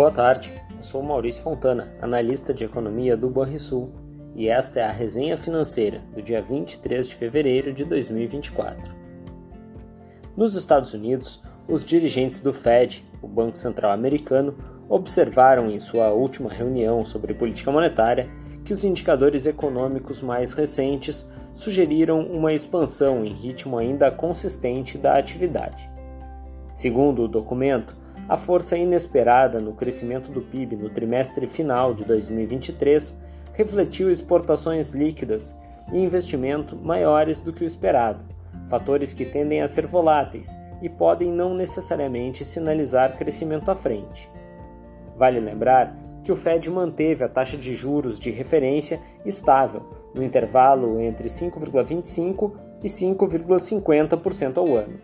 Boa tarde, eu sou Maurício Fontana, analista de economia do Banrisul, e esta é a resenha financeira do dia 23 de fevereiro de 2024. Nos Estados Unidos, os dirigentes do Fed, o Banco Central Americano, observaram em sua última reunião sobre política monetária que os indicadores econômicos mais recentes sugeriram uma expansão em ritmo ainda consistente da atividade. Segundo o documento, a força inesperada no crescimento do PIB no trimestre final de 2023 refletiu exportações líquidas e investimento maiores do que o esperado, fatores que tendem a ser voláteis e podem não necessariamente sinalizar crescimento à frente. Vale lembrar que o Fed manteve a taxa de juros de referência estável no intervalo entre 5,25% e 5,50% ao ano,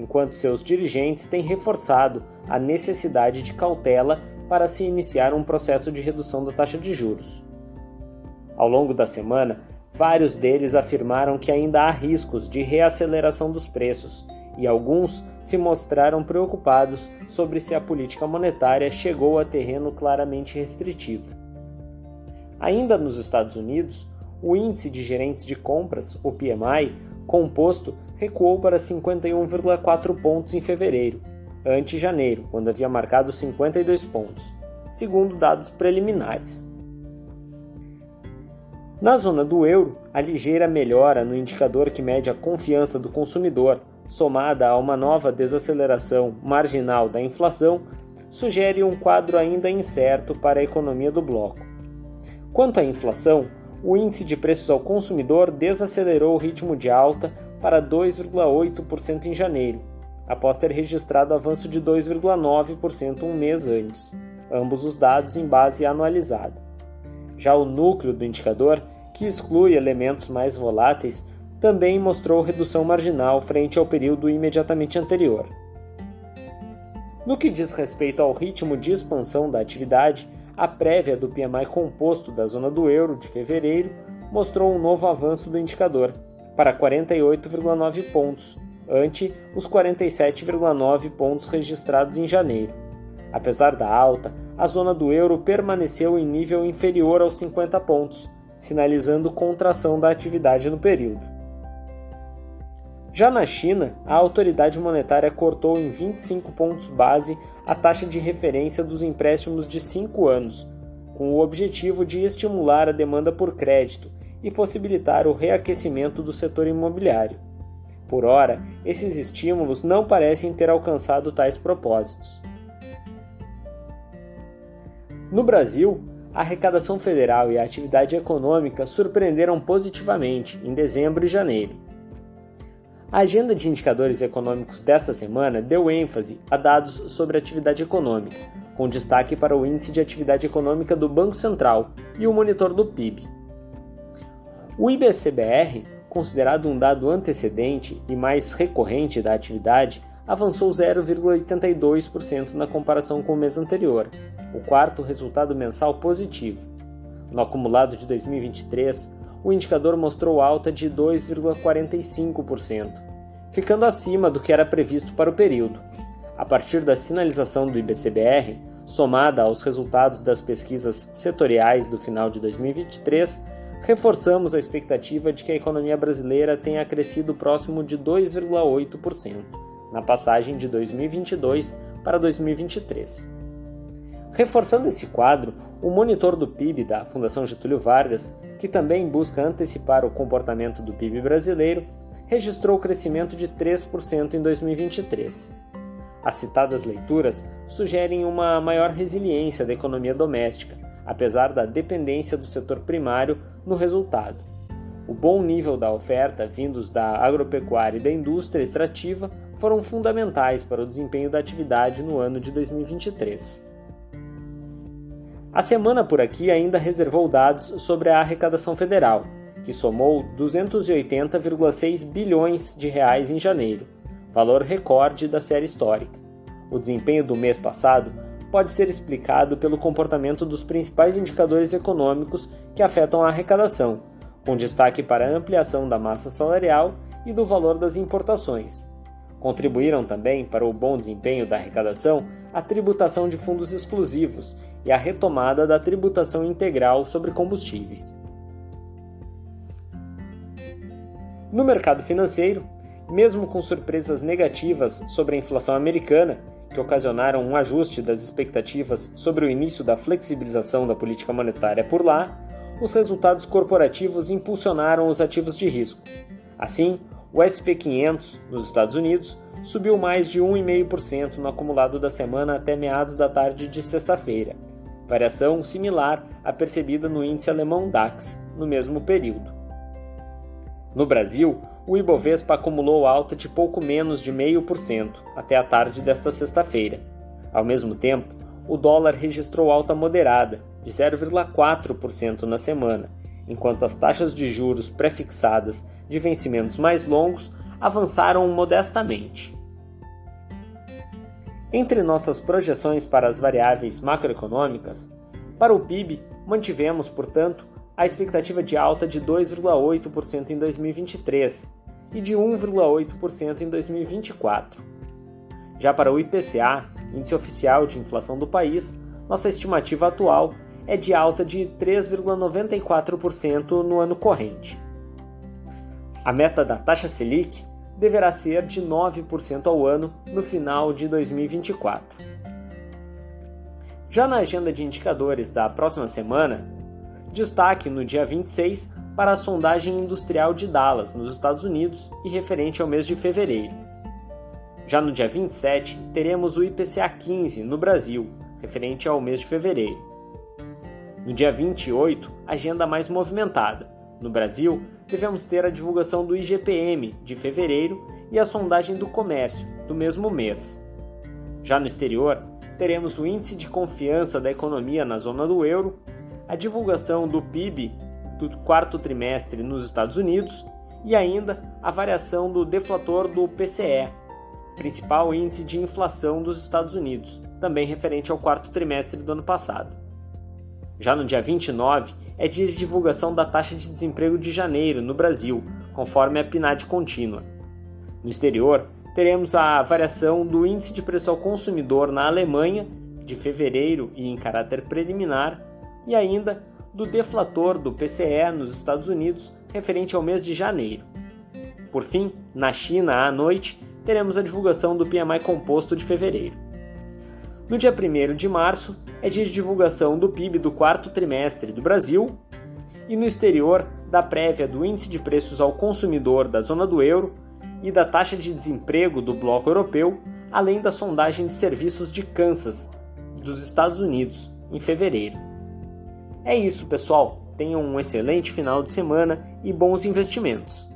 enquanto seus dirigentes têm reforçado a necessidade de cautela para se iniciar um processo de redução da taxa de juros. Ao longo da semana, vários deles afirmaram que ainda há riscos de reaceleração dos preços e alguns se mostraram preocupados sobre se a política monetária chegou a terreno claramente restritivo. Ainda nos Estados Unidos, o índice de gerentes de compras, o PMI, composto, recuou para 51,4 pontos em fevereiro, ante janeiro, quando havia marcado 52 pontos, segundo dados preliminares. Na zona do euro, a ligeira melhora no indicador que mede a confiança do consumidor, somada a uma nova desaceleração marginal da inflação, sugere um quadro ainda incerto para a economia do bloco. Quanto à inflação, o índice de preços ao consumidor desacelerou o ritmo de alta para 2,8% em janeiro, após ter registrado avanço de 2,9% um mês antes, ambos os dados em base anualizada. Já o núcleo do indicador, que exclui elementos mais voláteis, também mostrou redução marginal frente ao período imediatamente anterior. No que diz respeito ao ritmo de expansão da atividade, a prévia do PMI composto da zona do euro de fevereiro mostrou um novo avanço do indicador, para 48,9 pontos, ante os 47,9 pontos registrados em janeiro. Apesar da alta, a zona do euro permaneceu em nível inferior aos 50 pontos, sinalizando contração da atividade no período. Já na China, a autoridade monetária cortou em 25 pontos base a taxa de referência dos empréstimos de 5 anos, com o objetivo de estimular a demanda por crédito e possibilitar o reaquecimento do setor imobiliário. Por ora, esses estímulos não parecem ter alcançado tais propósitos. No Brasil, a arrecadação federal e a atividade econômica surpreenderam positivamente em dezembro e janeiro a agenda de indicadores econômicos desta semana deu ênfase a dados sobre atividade econômica, com destaque para o Índice de Atividade Econômica do Banco Central e o monitor do PIB. O IBCBR, considerado um dado antecedente e mais recorrente da atividade, avançou 0,82% na comparação com o mês anterior, o quarto resultado mensal positivo. No acumulado de 2023, o indicador mostrou alta de 2,45%, ficando acima do que era previsto para o período. A partir da sinalização do IBCBR, somada aos resultados das pesquisas setoriais do final de 2023, reforçamos a expectativa de que a economia brasileira tenha crescido próximo de 2,8% na passagem de 2022 para 2023. Reforçando esse quadro, o monitor do PIB da Fundação Getúlio Vargas, que também busca antecipar o comportamento do PIB brasileiro, registrou crescimento de 3% em 2023. As citadas leituras sugerem uma maior resiliência da economia doméstica, apesar da dependência do setor primário no resultado. O bom nível da oferta vindos da agropecuária e da indústria extrativa foram fundamentais para o desempenho da atividade no ano de 2023. A semana por aqui ainda reservou dados sobre a arrecadação federal, que somou 280,6 bilhões de reais em janeiro, valor recorde da série histórica. O desempenho do mês passado pode ser explicado pelo comportamento dos principais indicadores econômicos que afetam a arrecadação, com destaque para a ampliação da massa salarial e do valor das importações. Contribuíram também para o bom desempenho da arrecadação a tributação de fundos exclusivos e a retomada da tributação integral sobre combustíveis. No mercado financeiro, mesmo com surpresas negativas sobre a inflação americana, que ocasionaram um ajuste das expectativas sobre o início da flexibilização da política monetária por lá, os resultados corporativos impulsionaram os ativos de risco. Assim, o SP 500 nos Estados Unidos subiu mais de 1,5% no acumulado da semana até meados da tarde de sexta-feira, variação similar à percebida no índice alemão DAX no mesmo período. No Brasil, o Ibovespa acumulou alta de pouco menos de 0,5% até a tarde desta sexta-feira. Ao mesmo tempo, o dólar registrou alta moderada, de 0,4% na semana, enquanto as taxas de juros prefixadas de vencimentos mais longos avançaram modestamente. Entre nossas projeções para as variáveis macroeconômicas, para o PIB, mantivemos, portanto, a expectativa de alta de 2,8% em 2023 e de 1,8% em 2024. Já para o IPCA, Índice Oficial de Inflação do país, nossa estimativa atual é de alta de 3,94% no ano corrente. A meta da taxa Selic deverá ser de 9% ao ano no final de 2024. Já na agenda de indicadores da próxima semana, destaque no dia 26 para a sondagem industrial de Dallas, nos Estados Unidos, e referente ao mês de fevereiro. Já no dia 27, teremos o IPCA 15 no Brasil, referente ao mês de fevereiro. No dia 28, agenda mais movimentada. No Brasil, devemos ter a divulgação do IGPM de fevereiro e a sondagem do comércio do mesmo mês. Já no exterior, teremos o índice de confiança da economia na zona do euro, a divulgação do PIB do quarto trimestre nos Estados Unidos e ainda a variação do deflator do PCE, principal índice de inflação dos Estados Unidos, também referente ao quarto trimestre do ano passado. Já no dia 29 é dia de divulgação da taxa de desemprego de janeiro no Brasil, conforme a PNAD contínua. No exterior, teremos a variação do índice de preço ao consumidor na Alemanha, de fevereiro e em caráter preliminar, e ainda do deflator do PCE nos Estados Unidos, referente ao mês de janeiro. Por fim, na China, à noite, teremos a divulgação do PMI composto de fevereiro. No dia 1 de março, é dia de divulgação do PIB do quarto trimestre do Brasil e no exterior, da prévia do Índice de Preços ao Consumidor da zona do euro e da taxa de desemprego do bloco europeu, além da sondagem de serviços de Kansas, dos Estados Unidos, em fevereiro. É isso, pessoal. Tenham um excelente final de semana e bons investimentos.